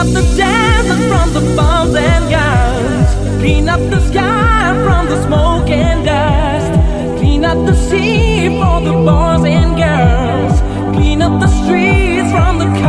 up the desert from the bombs and guns. Clean up the sky from the smoke and dust. Clean up the sea for the boys and girls. Clean up the streets from the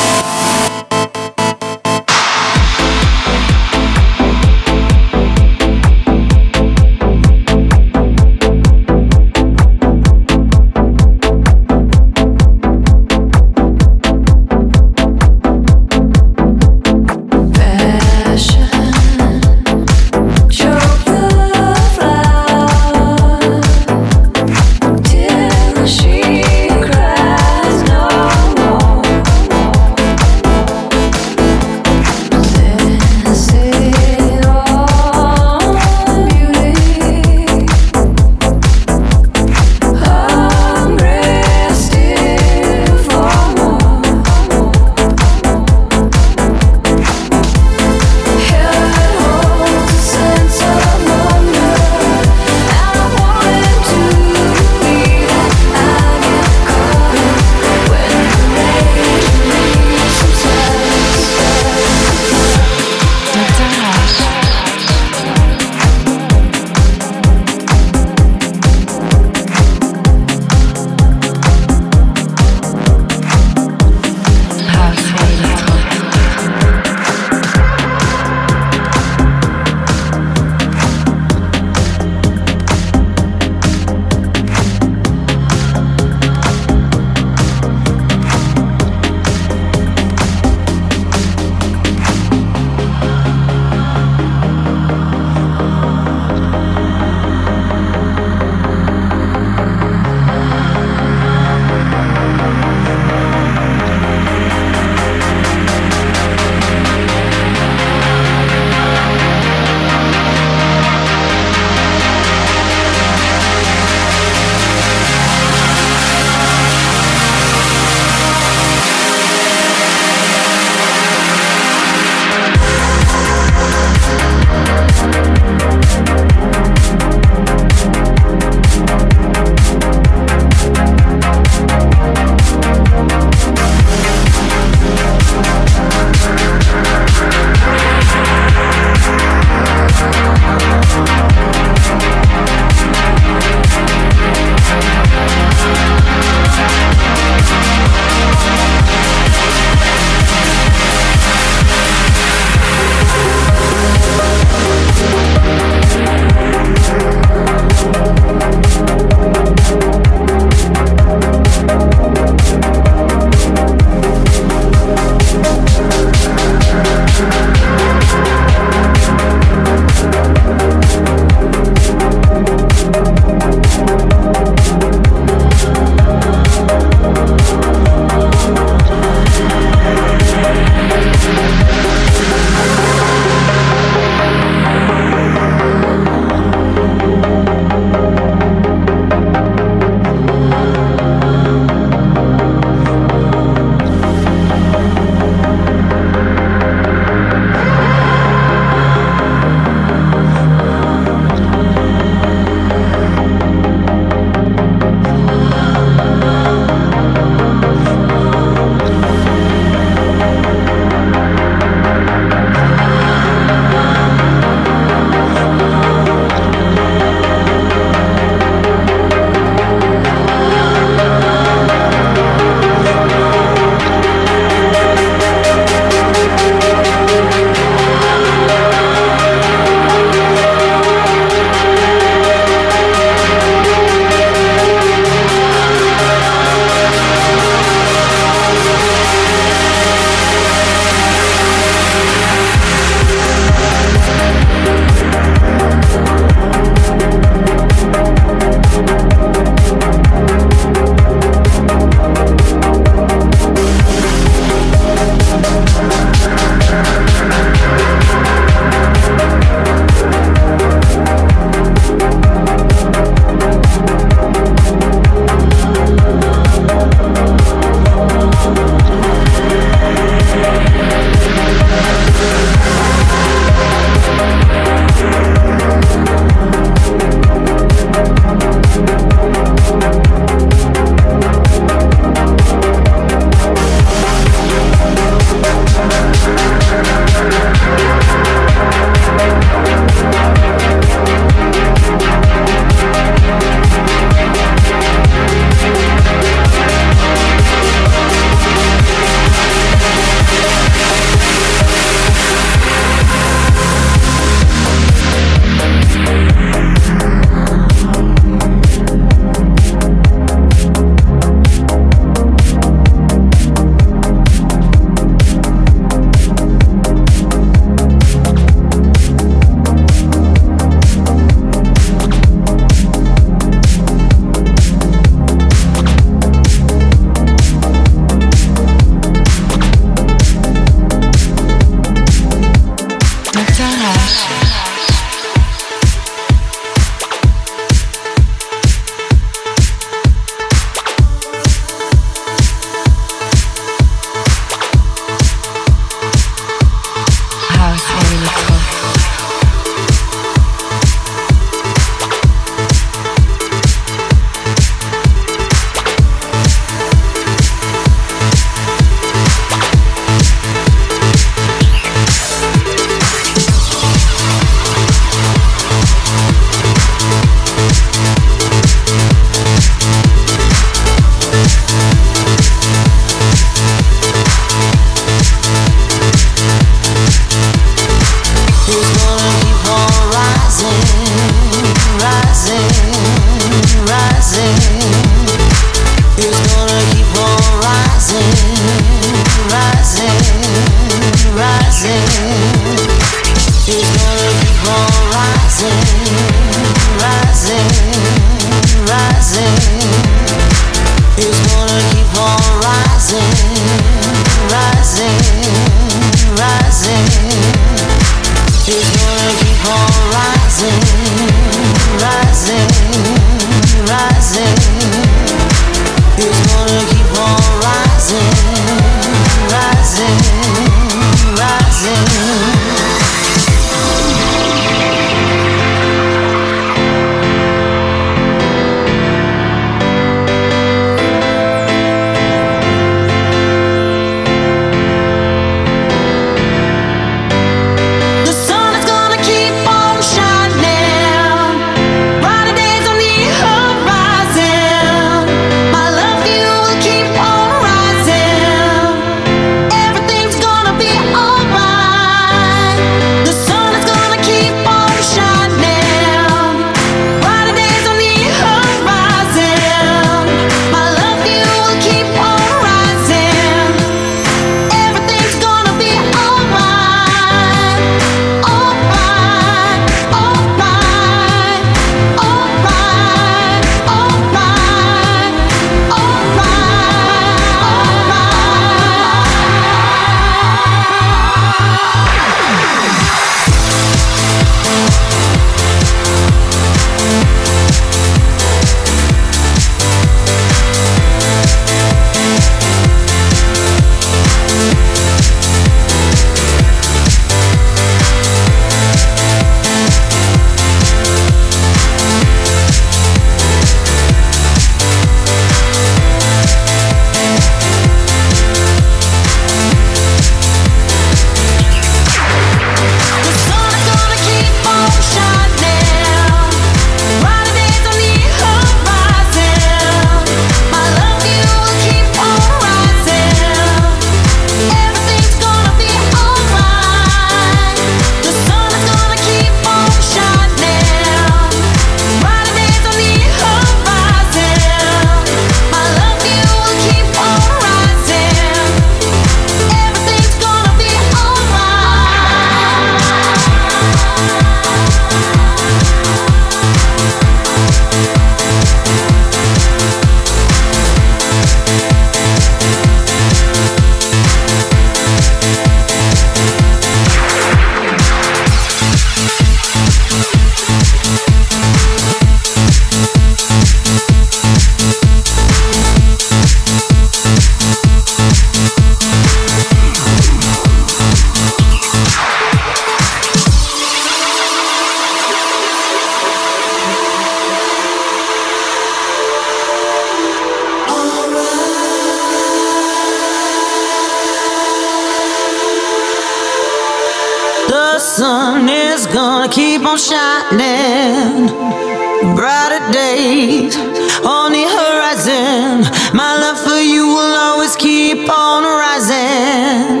on rising.